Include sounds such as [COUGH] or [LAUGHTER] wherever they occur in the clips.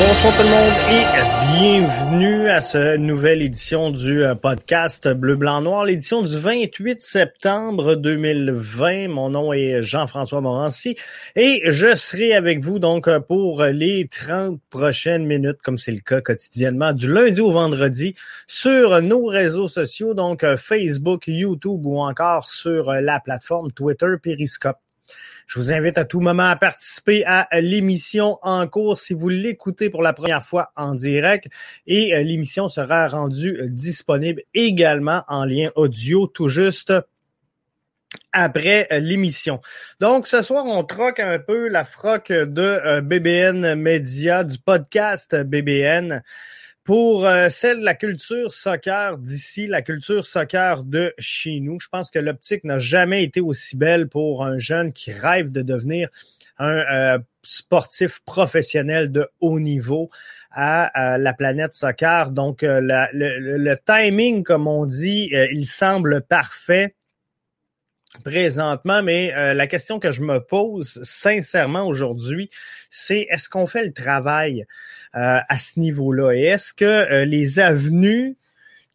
Bonsoir tout le monde et bienvenue à cette nouvelle édition du euh, podcast Bleu, Blanc, Noir, l'édition du 28 septembre 2020. Mon nom est Jean-François Morancy et je serai avec vous donc pour les 30 prochaines minutes, comme c'est le cas quotidiennement, du lundi au vendredi sur nos réseaux sociaux, donc Facebook, YouTube ou encore sur la plateforme Twitter Periscope. Je vous invite à tout moment à participer à l'émission en cours si vous l'écoutez pour la première fois en direct et euh, l'émission sera rendue euh, disponible également en lien audio tout juste après euh, l'émission. Donc, ce soir, on troque un peu la froque de BBN Media, du podcast BBN pour euh, celle de la culture soccer d'ici, la culture soccer de chez nous. Je pense que l'optique n'a jamais été aussi belle pour un jeune qui rêve de devenir un euh, sportif professionnel de haut niveau à, la planète soccer. Donc, euh, le, timing, comme on dit, il semble parfait présentement, mais la question que je me pose sincèrement aujourd'hui, c'est est-ce qu'on fait le travail euh, à ce niveau-là? Et est-ce que euh, les avenues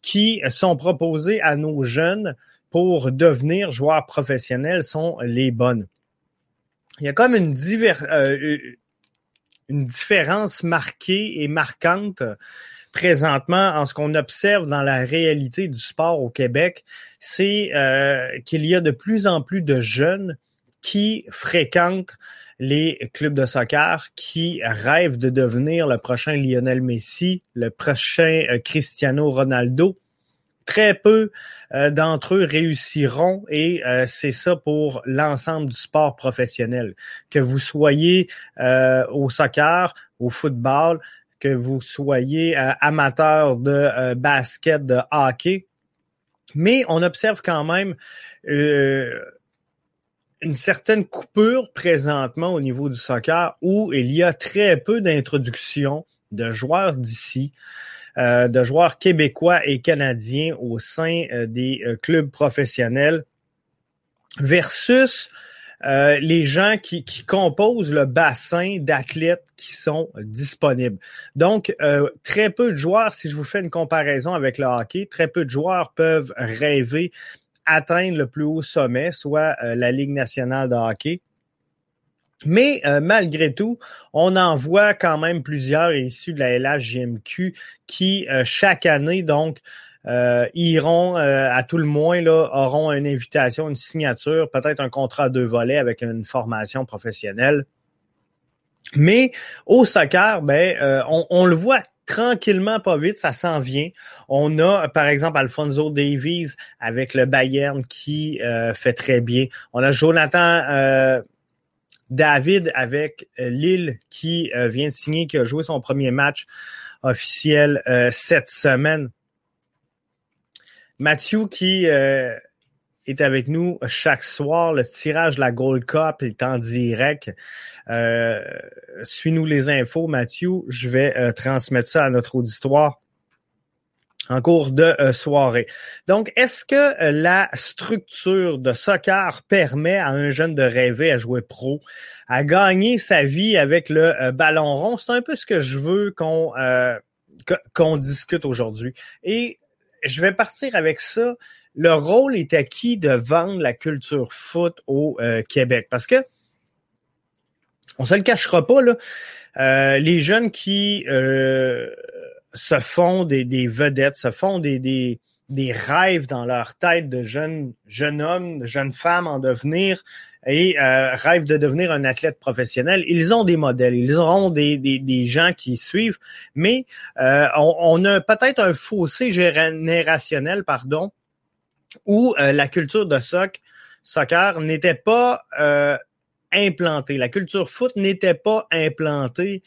qui sont proposées à nos jeunes pour devenir joueurs professionnels sont les bonnes? Il y a comme une, euh, une différence marquée et marquante présentement en ce qu'on observe dans la réalité du sport au Québec, c'est qu'il y a de plus en plus de jeunes qui fréquentent les clubs de soccer qui rêvent de devenir le prochain Lionel Messi, le prochain euh, Cristiano Ronaldo. Très peu euh, d'entre eux réussiront et euh, c'est ça pour l'ensemble du sport professionnel. Que vous soyez au soccer, au football, que vous soyez amateur de basket, de hockey, mais on observe quand même une certaine coupure présentement au niveau du soccer où il y a très peu d'introduction de joueurs d'ici, euh, de joueurs québécois et canadiens au sein euh, des euh, clubs professionnels versus les gens qui, composent le bassin d'athlètes qui sont disponibles. Donc, très peu de joueurs, si je vous fais une comparaison avec le hockey, très peu de joueurs peuvent rêver atteindre le plus haut sommet, soit euh, la Ligue nationale de hockey. Mais euh, malgré tout, on en voit quand même plusieurs issus de la LHGMQ qui, euh, chaque année, donc, iront à tout le moins, là, auront une invitation, une signature, peut-être un contrat à deux volets avec une formation professionnelle. Mais au soccer, ben, on, on, le voit tranquillement, pas vite, ça s'en vient. On a, par exemple, Alfonso Davies avec le Bayern qui euh, fait très bien. On a Jonathan euh, David avec euh, Lille qui vient de signer, qui a joué son premier match officiel cette semaine. Mathieu qui est avec nous chaque soir. Le tirage de la Gold Cup est en direct. Euh, suis-nous les infos, Mathieu. Je vais euh, transmettre ça à notre auditoire en cours de euh, soirée. Donc, est-ce que la structure de soccer permet à un jeune de rêver à jouer pro, à gagner sa vie avec le ballon rond? C'est un peu ce que je veux qu'on qu'on discute aujourd'hui. Et je vais partir avec ça le rôle est à qui de vendre la culture foot au euh, Québec? Parce que, on se le cachera pas, là, euh, les jeunes qui euh, se font des, vedettes, se font des, rêves dans leur tête de jeunes, jeunes hommes, de jeunes femmes en devenir et rêvent de devenir un athlète professionnel. Ils ont des modèles, ils auront des, des, des gens qui suivent, mais on, on, a peut-être un fossé générationnel, pardon, où euh, la culture de soccer n'était pas euh, implantée. La culture foot n'était pas implantée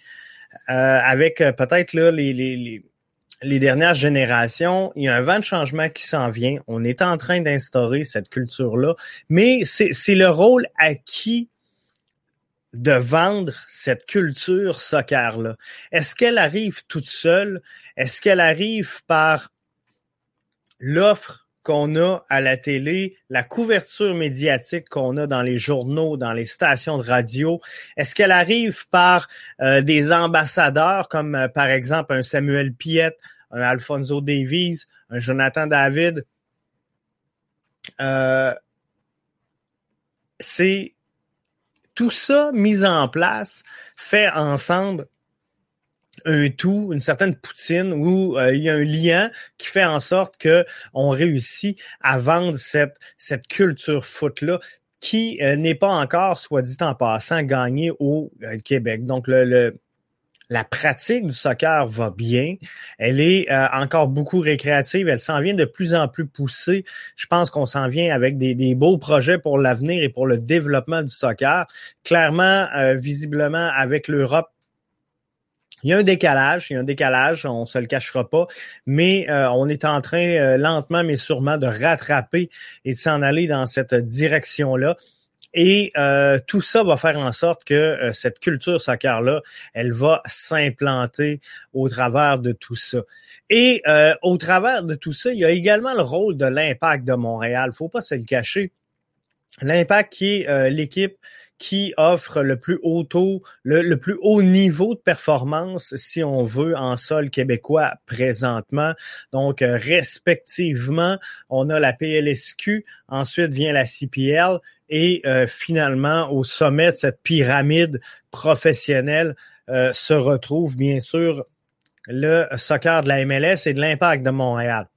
euh, avec peut-être les, les, dernières générations. Il y a un vent de changement qui s'en vient. On est en train d'instaurer cette culture-là, mais c'est le rôle à qui de vendre cette culture soccer-là? Est-ce qu'elle arrive toute seule? Est-ce qu'elle arrive par l'offre qu'on a à la télé, la couverture médiatique qu'on a dans les journaux, dans les stations de radio, est-ce qu'elle arrive par euh, des ambassadeurs comme euh, par exemple un Samuel Piette, un Alfonso Davies, un Jonathan David? Euh, c'est tout ça mis en place, fait ensemble un tout, une certaine poutine où euh, il y a un lien qui fait en sorte que on réussit à vendre cette cette culture foot là qui euh, n'est pas encore, soit dit en passant, gagnée au euh, Québec. Donc le, la pratique du soccer va bien. Elle est encore beaucoup récréative. Elle s'en vient de plus en plus poussée. Je pense qu'on s'en vient avec des, des, beaux projets pour l'avenir et pour le développement du soccer. Clairement, visiblement, avec l'Europe, il y a un décalage, il y a un décalage, on se le cachera pas, mais euh, on est en train euh, lentement mais sûrement de rattraper et de s'en aller dans cette direction-là. Et euh, tout ça va faire en sorte que cette culture soccer-là, elle va s'implanter au travers de tout ça. Et au travers de tout ça, il y a également le rôle de l'impact de Montréal. Faut pas se le cacher. L'impact qui est l'équipe qui offre le plus haut taux, le, plus haut niveau de performance, si on veut, en sol québécois présentement. Donc, euh, respectivement, on a la PLSQ, ensuite vient la CPL et euh, finalement, au sommet de cette pyramide professionnelle, euh, se retrouve bien sûr le soccer de la MLS et de l'impact de Montréal.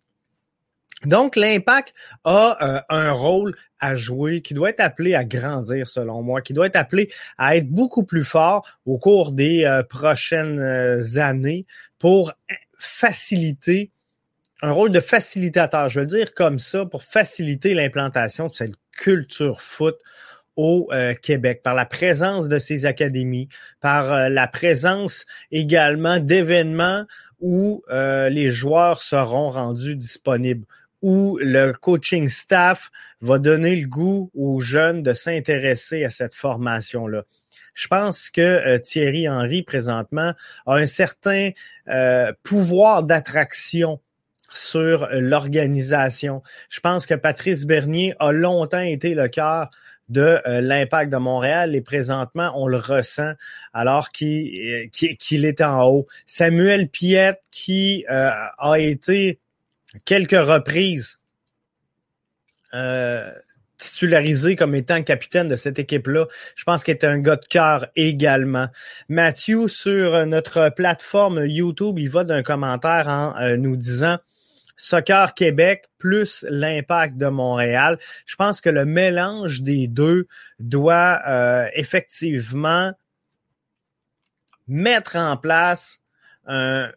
Donc, l'impact a un rôle à jouer, qui doit être appelé à grandir selon moi, qui doit être appelé à être beaucoup plus fort au cours des euh, prochaines euh, années pour faciliter un rôle de facilitateur, je veux dire comme ça, pour faciliter l'implantation de cette culture foot au euh, Québec, par la présence de ces académies, par la présence également d'événements où les joueurs seront rendus disponibles où le coaching staff va donner le goût aux jeunes de s'intéresser à cette formation-là. Je pense que euh, Thierry Henry, présentement, a un certain euh, pouvoir d'attraction sur l'organisation. Je pense que Patrice Bernier a longtemps été le cœur de euh, l'impact de Montréal et présentement, on le ressent alors qu'il qu'il est en haut. Samuel Piette, qui a été quelques reprises euh, titularisé comme étant capitaine de cette équipe-là. Je pense qu'il est un gars de cœur également. Mathieu, sur notre plateforme YouTube, il va d'un commentaire en euh, nous disant Soccer Québec plus l'impact de Montréal. Je pense que le mélange des deux doit euh, effectivement mettre en place un,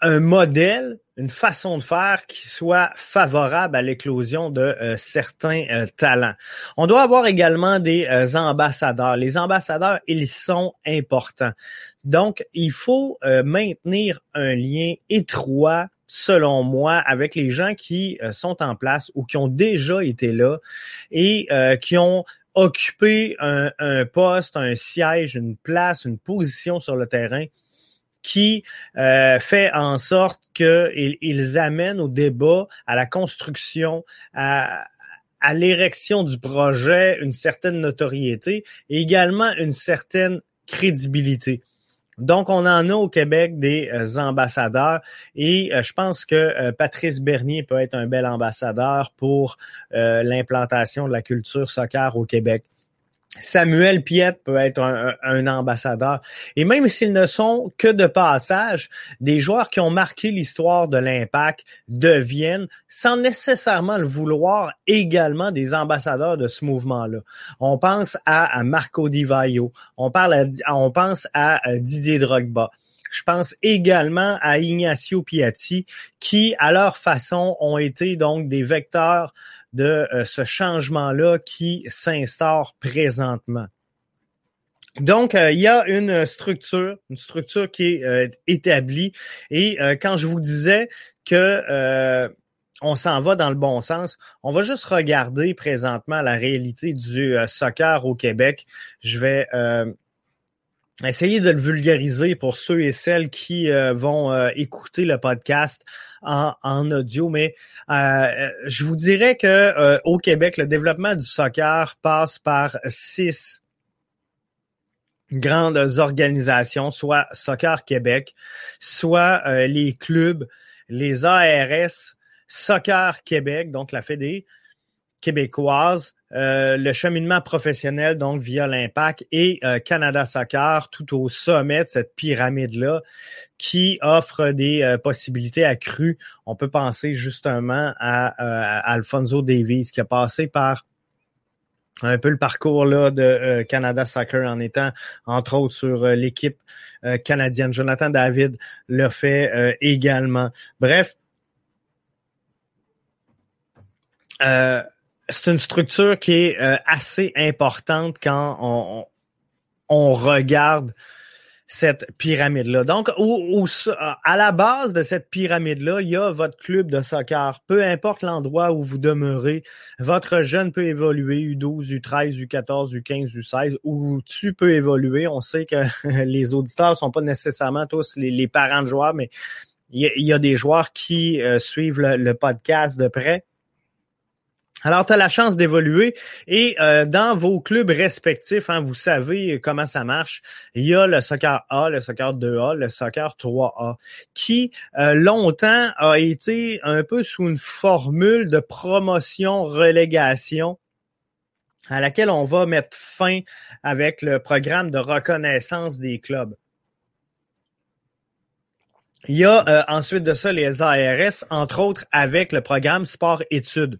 un modèle une façon de faire qui soit favorable à l'éclosion de euh, certains euh, talents. On doit avoir également des euh, ambassadeurs. Les ambassadeurs, ils sont importants. Donc, il faut maintenir un lien étroit selon moi, avec les gens qui sont en place ou qui ont déjà été là et qui ont occupé un, un poste, un siège, une place, une position sur le terrain qui euh, fait en sorte qu'ils ils amènent au débat, à la construction, à, à l'érection du projet une certaine notoriété et également une certaine crédibilité. Donc, on en a au Québec des euh, ambassadeurs et euh, je pense que Patrice Bernier peut être un bel ambassadeur pour l'implantation de la culture soccer au Québec. Samuel Piette peut être un, ambassadeur. Et même s'ils ne sont que de passage, des joueurs qui ont marqué l'histoire de l'impact deviennent, sans nécessairement le vouloir, également des ambassadeurs de ce mouvement-là. On pense à, Marco Di Vaio, on, parle on pense à Didier Drogba. Je pense également à Ignacio Piatti, qui, à leur façon, ont été donc des vecteurs de euh, ce changement-là qui s'instaure présentement. Donc, euh, il y a une structure, une structure qui est euh, établie. Et quand je vous disais que on s'en va dans le bon sens. On va juste regarder présentement la réalité du soccer au Québec. Je vais euh, essayer de le vulgariser pour ceux et celles qui euh, vont écouter le podcast en, en audio, mais je vous dirais que au Québec, le développement du soccer passe par six grandes organisations, soit Soccer Québec, soit les clubs, les ARS, Soccer Québec, donc la Fédé québécoise, euh, le cheminement professionnel, donc via l'Impact, et euh, Canada Soccer, tout au sommet de cette pyramide-là, qui offre des euh, possibilités accrues. On peut penser justement à, Alfonso Davies, qui a passé par un peu le parcours là de Canada Soccer en étant entre autres sur l'équipe canadienne. Jonathan David l'a fait également. Bref, Euh, c'est une structure qui est euh, assez importante quand on, regarde cette pyramide-là. Donc, à la base de cette pyramide-là, il y a votre club de soccer. Peu importe l'endroit où vous demeurez, votre jeune peut évoluer, U12, U13, U14, U15, U16, où tu peux évoluer. On sait que [LAUGHS] les auditeurs sont pas nécessairement tous les, parents de joueurs, mais il y, a, des joueurs qui euh, suivent le podcast de près. Alors, tu as la chance d'évoluer et euh, dans vos clubs respectifs, hein, vous savez comment ça marche. Il y a le soccer A, le soccer 2A, le soccer 3A, qui euh, longtemps a été un peu sous une formule de promotion-relégation à laquelle on va mettre fin avec le programme de reconnaissance des clubs. Il y a euh, ensuite de ça les ARS, entre autres avec le programme sport-études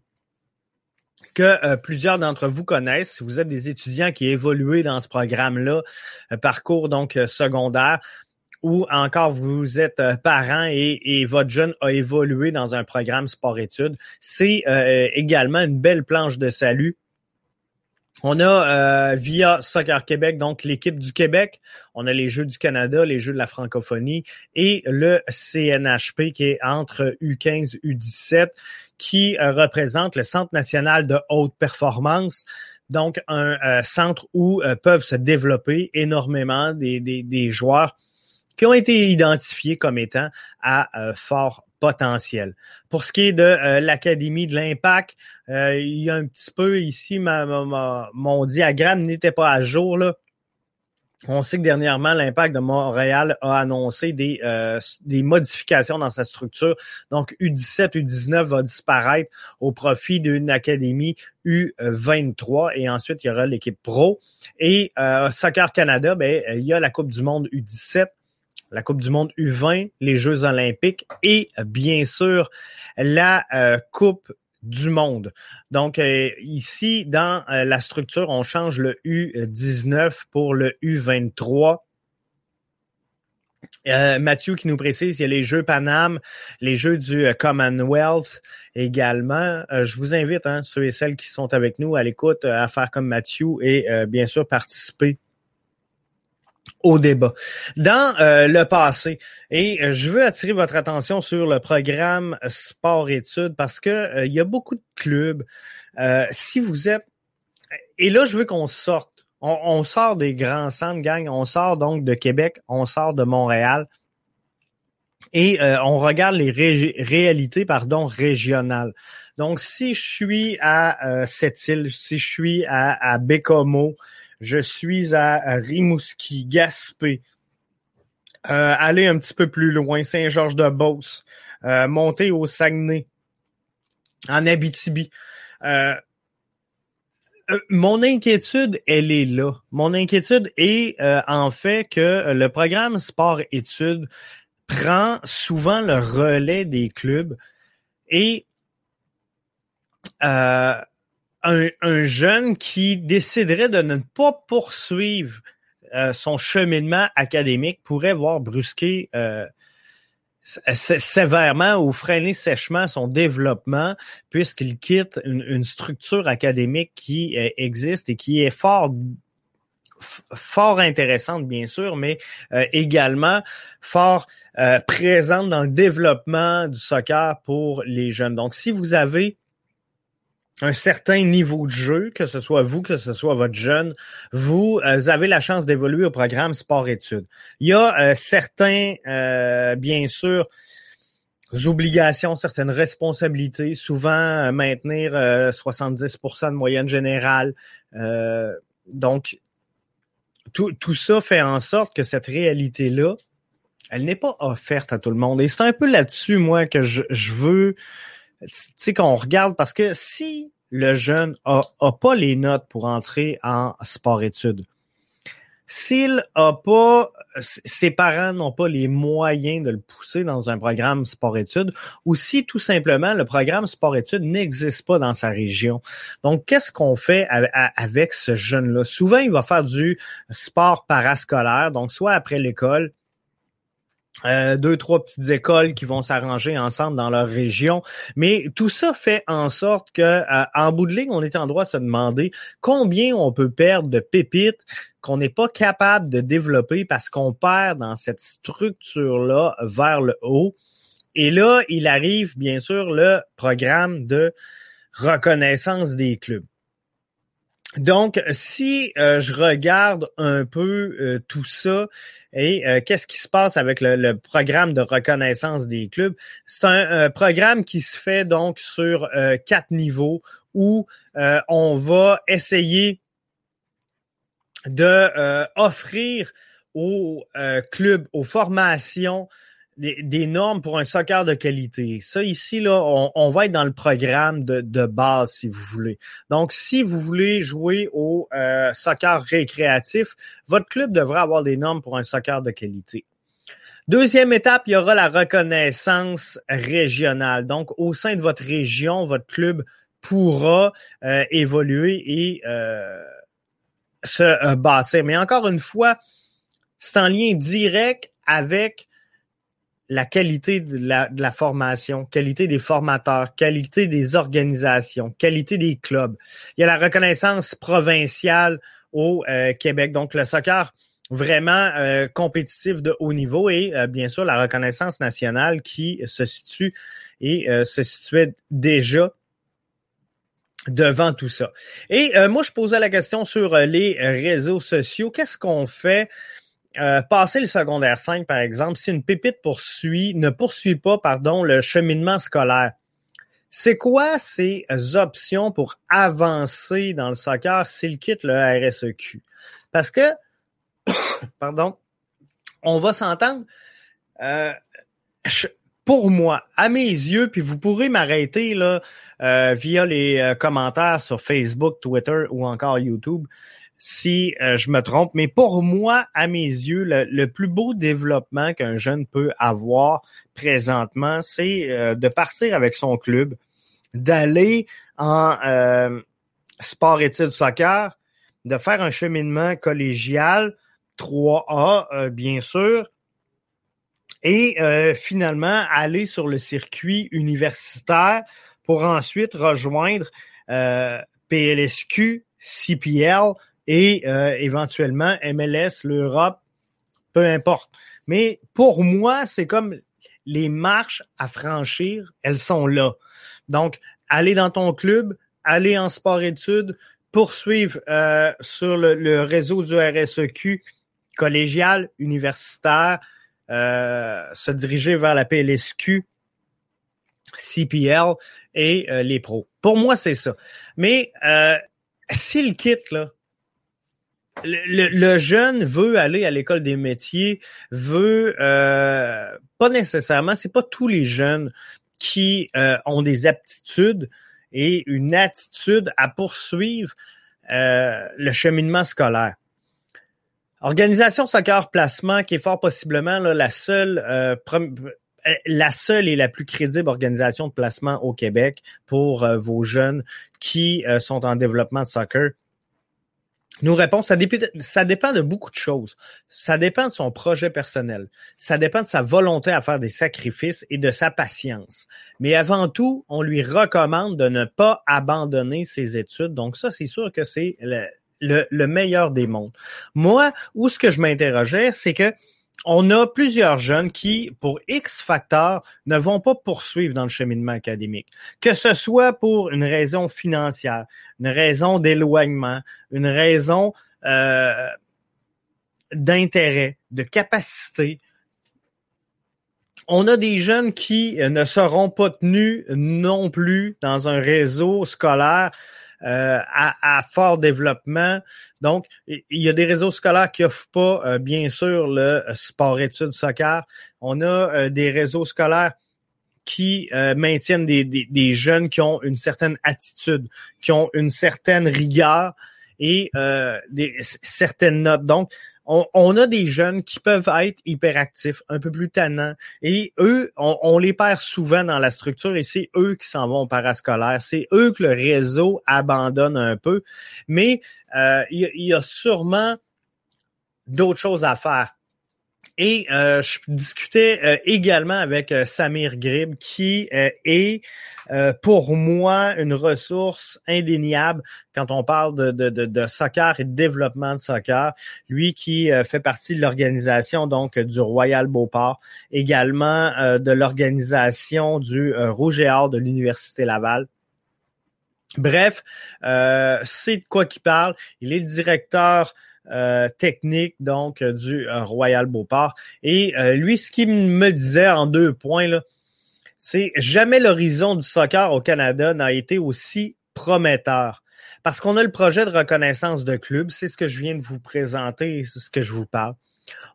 que euh, plusieurs d'entre vous connaissent. Vous êtes des étudiants qui évoluent dans ce programme-là, euh, parcours donc euh, secondaire, ou encore vous êtes parent et, votre jeune a évolué dans un programme sport-études, c'est également une belle planche de salut on a via Soccer Québec, donc l'équipe du Québec, on a les Jeux du Canada, les Jeux de la francophonie et le CNHP qui est entre U15 U17 qui euh, représente le Centre national de haute performance. Donc, un euh, centre où euh, peuvent se développer énormément des, des, des, joueurs qui ont été identifiés comme étant à fort potentiel. Pour ce qui est de l'Académie de l'Impact, il y a un petit peu ici, ma, mon diagramme n'était pas à jour. Là. On sait que dernièrement, l'Impact de Montréal a annoncé des, euh, des modifications dans sa structure. Donc, U17, U19 va disparaître au profit d'une académie U23 et ensuite, il y aura l'équipe pro. Et euh, Soccer Canada, ben, il y a la Coupe du monde U17 la Coupe du Monde U20, les Jeux olympiques et bien sûr la euh, Coupe du monde. Donc euh, ici, dans euh, la structure, on change le U19 pour le U23. Euh, Mathieu qui nous précise, il y a les Jeux Paname, les Jeux du Commonwealth également. je vous invite, hein, ceux et celles qui sont avec nous à l'écoute, à faire comme Mathieu et bien sûr participer au débat. Dans euh, le passé, et euh, je veux attirer votre attention sur le programme sport-études parce que euh, il y a beaucoup de clubs. si vous êtes et là, je veux qu'on sorte. On, sort des grands centres, gang. On sort donc de Québec, on sort de Montréal. Et on regarde les réalités pardon, régionales. Donc, si je suis à Sept-Îles, si je suis à, à Bécomo, je suis à Rimouski, Gaspé, euh, aller un petit peu plus loin, Saint-Georges-de-Beauce, euh, monter au Saguenay, en Abitibi. Euh, mon inquiétude, elle est là. Mon inquiétude est en fait que le programme sport-études prend souvent le relais des clubs et un, jeune qui déciderait de ne pas poursuivre euh, son cheminement académique pourrait voir brusquer euh, sévèrement ou freiner sèchement son développement puisqu'il quitte une, structure académique qui euh, existe et qui est fort fort intéressante, bien sûr, mais également fort présente dans le développement du soccer pour les jeunes. Donc, si vous avez un certain niveau de jeu, que ce soit vous, que ce soit votre jeune, vous euh, avez la chance d'évoluer au programme sport-études. Il y a certains, bien sûr, obligations, certaines responsabilités, souvent maintenir 70% de moyenne générale. donc, tout, tout ça fait en sorte que cette réalité-là, elle n'est pas offerte à tout le monde. Et c'est un peu là-dessus, moi, que je, je veux, tu sais, qu'on regarde parce que si le jeune a, pas les notes pour entrer en sport-études, s'il a pas, ses parents n'ont pas les moyens de le pousser dans un programme sport-études, ou si tout simplement le programme sport-études n'existe pas dans sa région. Donc, qu'est-ce qu'on fait avec ce jeune-là? Souvent, il va faire du sport parascolaire, donc soit après l'école, euh, deux, trois petites écoles qui vont s'arranger ensemble dans leur région. Mais tout ça fait en sorte que, euh, en bout de ligne, on est en droit de se demander combien on peut perdre de pépites qu'on n'est pas capable de développer parce qu'on perd dans cette structure-là vers le haut. Et là, il arrive, bien sûr, le programme de reconnaissance des clubs. Donc, si euh, je regarde un peu euh, tout ça et euh, qu'est-ce qui se passe avec le, programme de reconnaissance des clubs, c'est un programme qui se fait donc sur quatre niveaux où on va essayer de offrir aux clubs, aux formations, des, normes pour un soccer de qualité. Ça, ici, là, on, va être dans le programme de, de, base, si vous voulez. Donc, si vous voulez jouer au euh, soccer récréatif, votre club devra avoir des normes pour un soccer de qualité. Deuxième étape, il y aura la reconnaissance régionale. Donc, au sein de votre région, votre club pourra euh, évoluer et euh, se bâtir. Mais encore une fois, c'est en lien direct avec la qualité de la, formation, qualité des formateurs, qualité des organisations, qualité des clubs. Il y a la reconnaissance provinciale au euh, Québec. Donc, le soccer vraiment euh, compétitif de haut niveau et euh, bien sûr la reconnaissance nationale qui se situe et se situait déjà devant tout ça. Et moi, je posais la question sur les réseaux sociaux. Qu'est-ce qu'on fait euh, passer le secondaire 5, par exemple, si une pépite poursuit, ne poursuit pas, pardon, le cheminement scolaire, c'est quoi ces options pour avancer dans le soccer s'il quitte le RSEQ? Parce que, [COUGHS] pardon, on va s'entendre, euh, pour moi, à mes yeux, puis vous pourrez m'arrêter là euh, via les commentaires sur Facebook, Twitter ou encore YouTube si euh, je me trompe, mais pour moi, à mes yeux, le, plus beau développement qu'un jeune peut avoir présentement, c'est euh, de partir avec son club, d'aller en euh, sport-études soccer, de faire un cheminement collégial 3A, bien sûr, et finalement aller sur le circuit universitaire pour ensuite rejoindre PLSQ, CPL, et euh, éventuellement MLS, l'Europe, peu importe. Mais pour moi, c'est comme les marches à franchir, elles sont là. Donc, aller dans ton club, aller en sport-études, poursuivre euh, sur le, réseau du RSEQ collégial, universitaire, euh, se diriger vers la PLSQ, CPL et les pros. Pour moi, c'est ça. Mais s'il quitte, là, le, jeune veut aller à l'école des métiers, veut euh, pas nécessairement, c'est pas tous les jeunes qui euh, ont des aptitudes et une attitude à poursuivre euh, le cheminement scolaire. Organisation Soccer Placement, qui est fort possiblement la seule la seule et la plus crédible organisation de placement au Québec pour vos jeunes qui sont en développement de soccer nous répond, ça dépend, ça dépend de beaucoup de choses. Ça dépend de son projet personnel. Ça dépend de sa volonté à faire des sacrifices et de sa patience. Mais avant tout, on lui recommande de ne pas abandonner ses études. Donc ça, c'est sûr que c'est le, le meilleur des mondes. Moi, où ce que je m'interrogeais, c'est que on a plusieurs jeunes qui, pour X facteurs, ne vont pas poursuivre dans le cheminement académique. Que ce soit pour une raison financière, une raison d'éloignement, une raison euh, d'intérêt, de capacité. On a des jeunes qui ne seront pas tenus non plus dans un réseau scolaire euh, à, fort développement. Donc, il y a des réseaux scolaires qui offrent pas, euh, bien sûr, le sport-études soccer. On a euh, des réseaux scolaires qui maintiennent des, des, jeunes qui ont une certaine attitude, qui ont une certaine rigueur et des, certaines notes. Donc, on, a des jeunes qui peuvent être hyperactifs, un peu plus tannants, et eux, on, les perd souvent dans la structure, et c'est eux qui s'en vont au parascolaire, c'est eux que le réseau abandonne un peu, mais euh, il y, a sûrement d'autres choses à faire. Et euh, je discutais euh, également avec euh, Samir Grib, qui est pour moi une ressource indéniable quand on parle de, de, de, soccer et de développement de soccer. Lui qui fait partie de l'organisation donc du Royal Beauport, également de l'organisation du Rouge et Or de l'Université Laval. Bref, c'est de quoi qu'il parle. Il est directeur euh, technique donc euh, du euh, Royal Beauport. Et lui, ce qu'il me disait en deux points, là, c'est jamais l'horizon du soccer au Canada n'a été aussi prometteur. Parce qu'on a le projet de reconnaissance de club, c'est ce que je viens de vous présenter, c'est ce que je vous parle.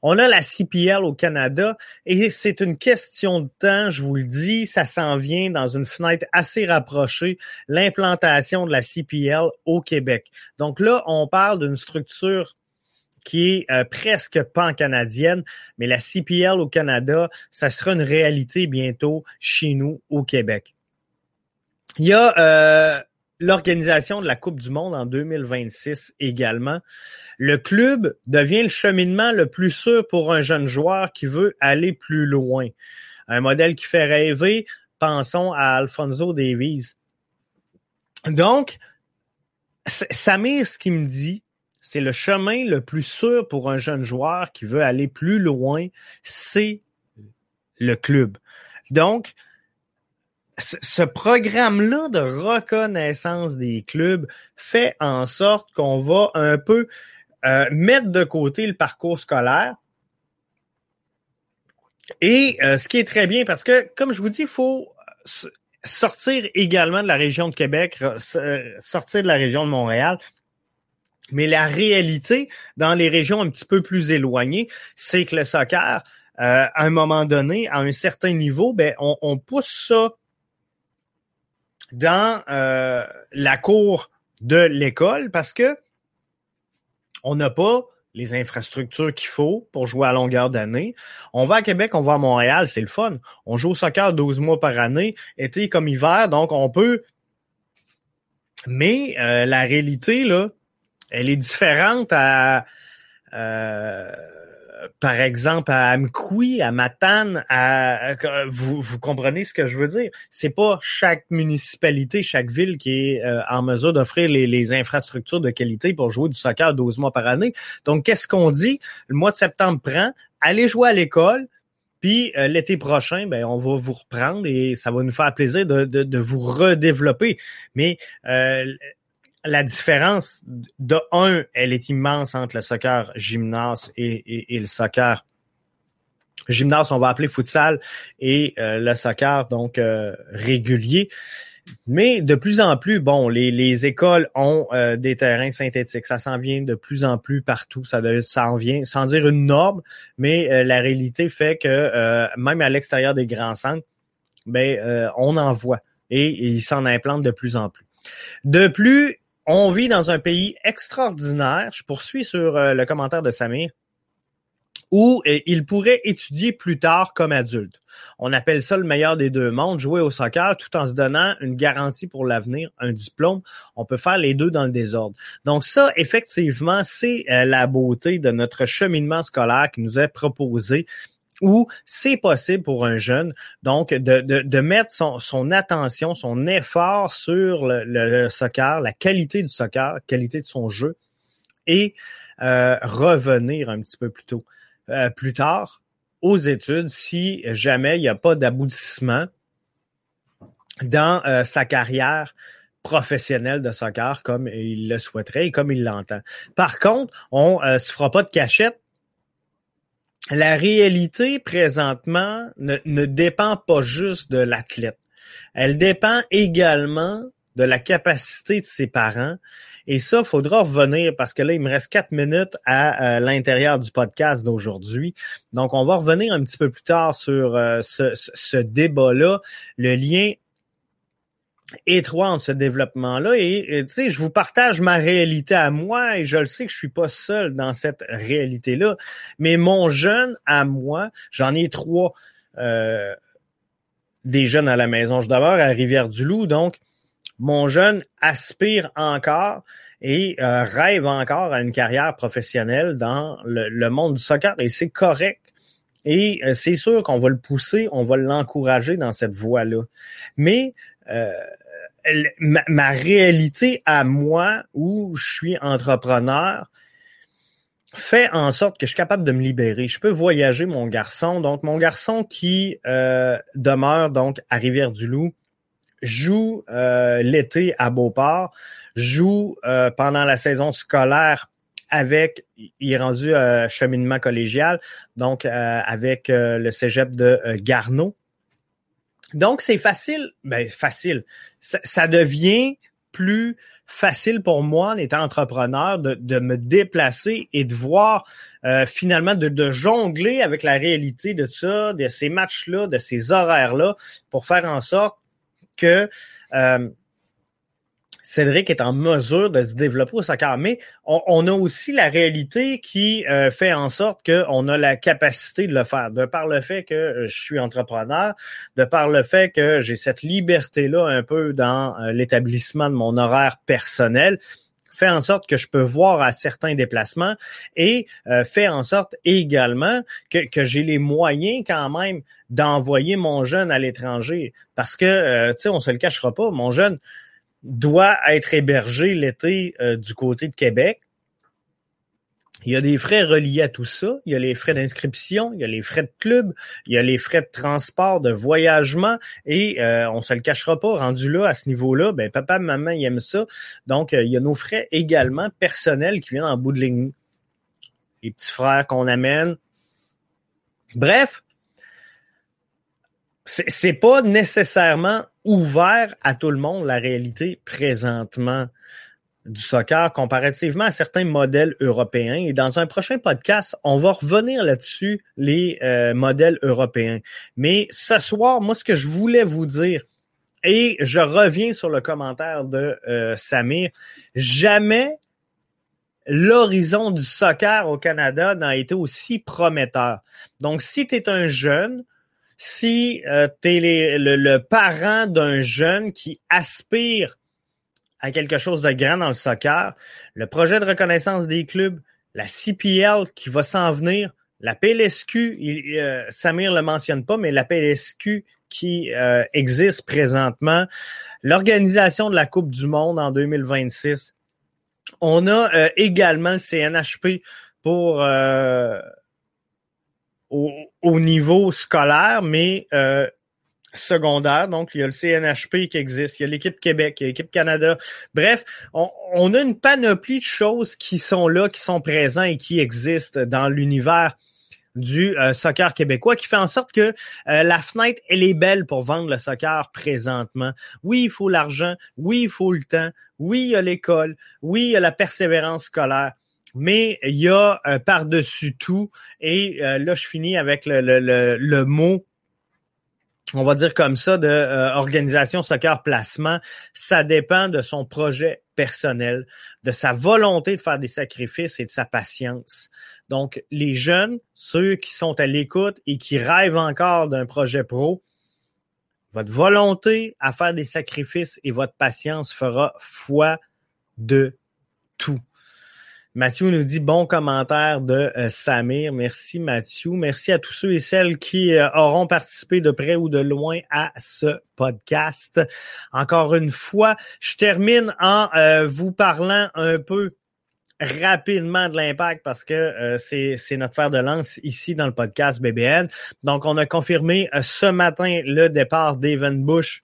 On a la CPL au Canada et c'est une question de temps, je vous le dis, ça s'en vient dans une fenêtre assez rapprochée, l'implantation de la CPL au Québec. Donc là, on parle d'une structure qui est euh, presque pan-canadienne, mais la CPL au Canada, ça sera une réalité bientôt chez nous au Québec. Il y a euh, l'organisation de la Coupe du Monde en 2026 également. Le club devient le cheminement le plus sûr pour un jeune joueur qui veut aller plus loin. Un modèle qui fait rêver, pensons à Alfonso Davies. Donc, Samir, ce qu'il me dit, c'est le chemin le plus sûr pour un jeune joueur qui veut aller plus loin, c'est le club. Donc, ce programme-là de reconnaissance des clubs fait en sorte qu'on va un peu euh, mettre de côté le parcours scolaire. Et euh, ce qui est très bien, parce que, comme je vous dis, il faut sortir également de la région de Québec, sortir de la région de Montréal, mais la réalité dans les régions un petit peu plus éloignées, c'est que le soccer, euh, à un moment donné, à un certain niveau, ben, on, pousse ça dans euh, la cour de l'école parce que on n'a pas les infrastructures qu'il faut pour jouer à longueur d'année. On va à Québec, on va à Montréal, c'est le fun. On joue au soccer 12 mois par année, été comme hiver, donc on peut. Mais euh, la réalité, là, elle est différente à, euh, par exemple, à Amkoui, à Matane, à, vous, vous comprenez ce que je veux dire? C'est pas chaque municipalité, chaque ville qui est euh, en mesure d'offrir les, les, infrastructures de qualité pour jouer du soccer 12 mois par année. Donc, qu'est-ce qu'on dit? Le mois de septembre prend, allez jouer à l'école, puis euh, l'été prochain, ben, on va vous reprendre et ça va nous faire plaisir de, de, de vous redévelopper. Mais euh, la différence de un, elle est immense entre le soccer gymnase et, le soccer gymnase, on va appeler futsal, et euh, le soccer donc euh, régulier. Mais de plus en plus, bon, les, écoles ont euh, des terrains synthétiques. Ça s'en vient de plus en plus partout. Ça, ça en vient, sans dire une norme, mais la réalité fait que même à l'extérieur des grands centres, ben on en voit et, et ils s'en implantent de plus en plus. De plus, on vit dans un pays extraordinaire. Je poursuis sur euh, le commentaire de Samir où euh, il pourrait étudier plus tard comme adulte. On appelle ça le meilleur des deux mondes, jouer au soccer tout en se donnant une garantie pour l'avenir, un diplôme. On peut faire les deux dans le désordre. Donc ça, effectivement, c'est euh, la beauté de notre cheminement scolaire qui nous est proposé où c'est possible pour un jeune, donc, de, de, de mettre son, son, attention, son effort sur le, le, soccer, la qualité du soccer, qualité de son jeu, et revenir un petit peu plus tôt, plus tard aux études si jamais il n'y a pas d'aboutissement dans sa carrière professionnelle de soccer comme il le souhaiterait et comme il l'entend. Par contre, on ne se fera pas de cachette la réalité présentement ne, ne dépend pas juste de l'athlète. Elle dépend également de la capacité de ses parents. Et ça, faudra revenir parce que là, il me reste quatre minutes à, l'intérieur du podcast d'aujourd'hui. Donc, on va revenir un petit peu plus tard sur euh, ce, ce débat-là, le lien étroit entre ce développement-là. Et, tu sais, je vous partage ma réalité à moi et je le sais que je suis pas seul dans cette réalité-là. Mais mon jeune à moi, j'en ai trois euh, des jeunes à la maison. Je demeure à Rivière-du-Loup, donc mon jeune aspire encore et euh, rêve encore à une carrière professionnelle dans le, monde du soccer et c'est correct. Et euh, c'est sûr qu'on va le pousser, on va l'encourager dans cette voie-là. Mais euh, ma, réalité à moi, où je suis entrepreneur, fait en sorte que je suis capable de me libérer. Je peux voyager mon garçon. Donc, mon garçon qui euh, demeure donc à Rivière-du-Loup, joue euh, l'été à Beauport, joue pendant la saison scolaire avec, il est rendu cheminement collégial, donc avec le cégep de Garneau. Donc, c'est facile, ben facile. Ça, devient plus facile pour moi, en étant entrepreneur, de, me déplacer et de voir euh, finalement de, jongler avec la réalité de ça, de ces matchs-là, de ces horaires-là, pour faire en sorte que euh, Cédric est en mesure de se développer au soccer. Mais on, a aussi la réalité qui euh, fait en sorte qu'on a la capacité de le faire. De par le fait que euh, je suis entrepreneur, de par le fait que j'ai cette liberté-là un peu dans euh, l'établissement de mon horaire personnel, fait en sorte que je peux voir à certains déplacements et fait en sorte également que, que j'ai les moyens quand même d'envoyer mon jeune à l'étranger. Parce que, tu sais, on se le cachera pas, mon jeune, doit être hébergé l'été euh, du côté de Québec. Il y a des frais reliés à tout ça. Il y a les frais d'inscription, il y a les frais de club, il y a les frais de transport, de voyagement. Et euh, on se le cachera pas, rendu là, à ce niveau-là, ben papa, maman, ils aiment ça. Donc, euh, il y a nos frais également personnels qui viennent en bout de ligne. Les petits frères qu'on amène. Bref, c'est pas nécessairement ouvert à tout le monde la réalité présentement du soccer comparativement à certains modèles européens. Et dans un prochain podcast, on va revenir là-dessus, les euh, modèles européens. Mais ce soir, moi, ce que je voulais vous dire, et je reviens sur le commentaire de euh, Samir, jamais l'horizon du soccer au Canada n'a été aussi prometteur. Donc, si tu es un jeune, si euh, tu es le, parent d'un jeune qui aspire à quelque chose de grand dans le soccer, le projet de reconnaissance des clubs, la CPL qui va s'en venir, la PLSQ, il, euh, Samir le mentionne pas, mais la PLSQ qui euh, existe présentement, l'organisation de la Coupe du Monde en 2026. On a euh, également le CNHP pour au, niveau scolaire, mais euh, secondaire. Donc, il y a le CNHP qui existe, il y a l'équipe Québec, il y a l'équipe Canada. Bref, on, a une panoplie de choses qui sont là, qui sont présents et qui existent dans l'univers du euh, soccer québécois qui fait en sorte que euh, la fenêtre, elle est belle pour vendre le soccer présentement. Oui, il faut l'argent. Oui, il faut le temps. Oui, il y a l'école. Oui, il y a la persévérance scolaire mais il y a euh, par-dessus tout, et euh, là je finis avec le, le, le, mot on va dire comme ça, de euh, organisation soccer placement, ça dépend de son projet personnel, de sa volonté de faire des sacrifices et de sa patience. Donc, les jeunes, ceux qui sont à l'écoute et qui rêvent encore d'un projet pro, votre volonté à faire des sacrifices et votre patience fera foi de tout. Mathieu nous dit bon commentaire de euh, Samir. Merci Mathieu. Merci à tous ceux et celles qui euh, auront participé de près ou de loin à ce podcast. Encore une fois, je termine en euh, vous parlant un peu rapidement de l'impact parce que c'est notre fer de lance ici dans le podcast BBN. Donc, on a confirmé ce matin le départ d'Evan Bush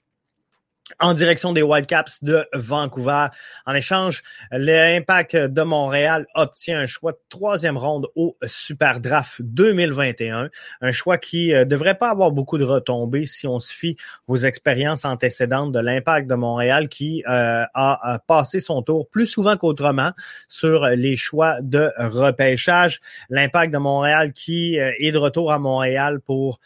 en direction des Whitecaps de Vancouver. En échange, l'Impact de Montréal obtient un choix de troisième ronde au Super Draft 2021. Un choix qui ne euh, devrait pas avoir beaucoup de retombées si on se fie aux expériences antécédentes de l'Impact de Montréal qui euh, a, passé son tour plus souvent qu'autrement sur les choix de repêchage. L'Impact de Montréal qui euh, est de retour à Montréal pour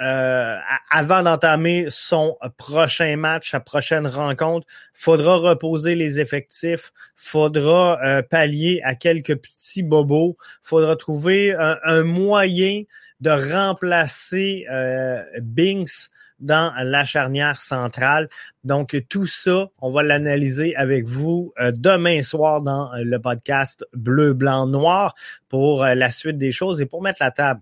euh, avant d'entamer son prochain match, sa prochaine rencontre, faudra reposer les effectifs, faudra euh, pallier à quelques petits bobos, faudra trouver un, moyen de remplacer euh, Binks dans la charnière centrale. Donc tout ça, on va l'analyser avec vous demain soir dans le podcast Bleu, Blanc, Noir pour la suite des choses et pour mettre la table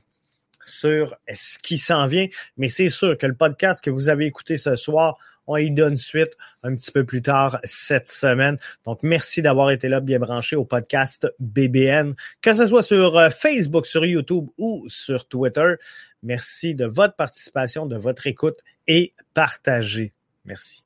sur ce qui s'en vient. Mais c'est sûr que le podcast que vous avez écouté ce soir, on y donne suite un petit peu plus tard cette semaine. Donc, merci d'avoir été là, bien branché au podcast BBN, que ce soit sur euh, Facebook, sur YouTube ou sur Twitter. Merci de votre participation, de votre écoute et partagez. Merci.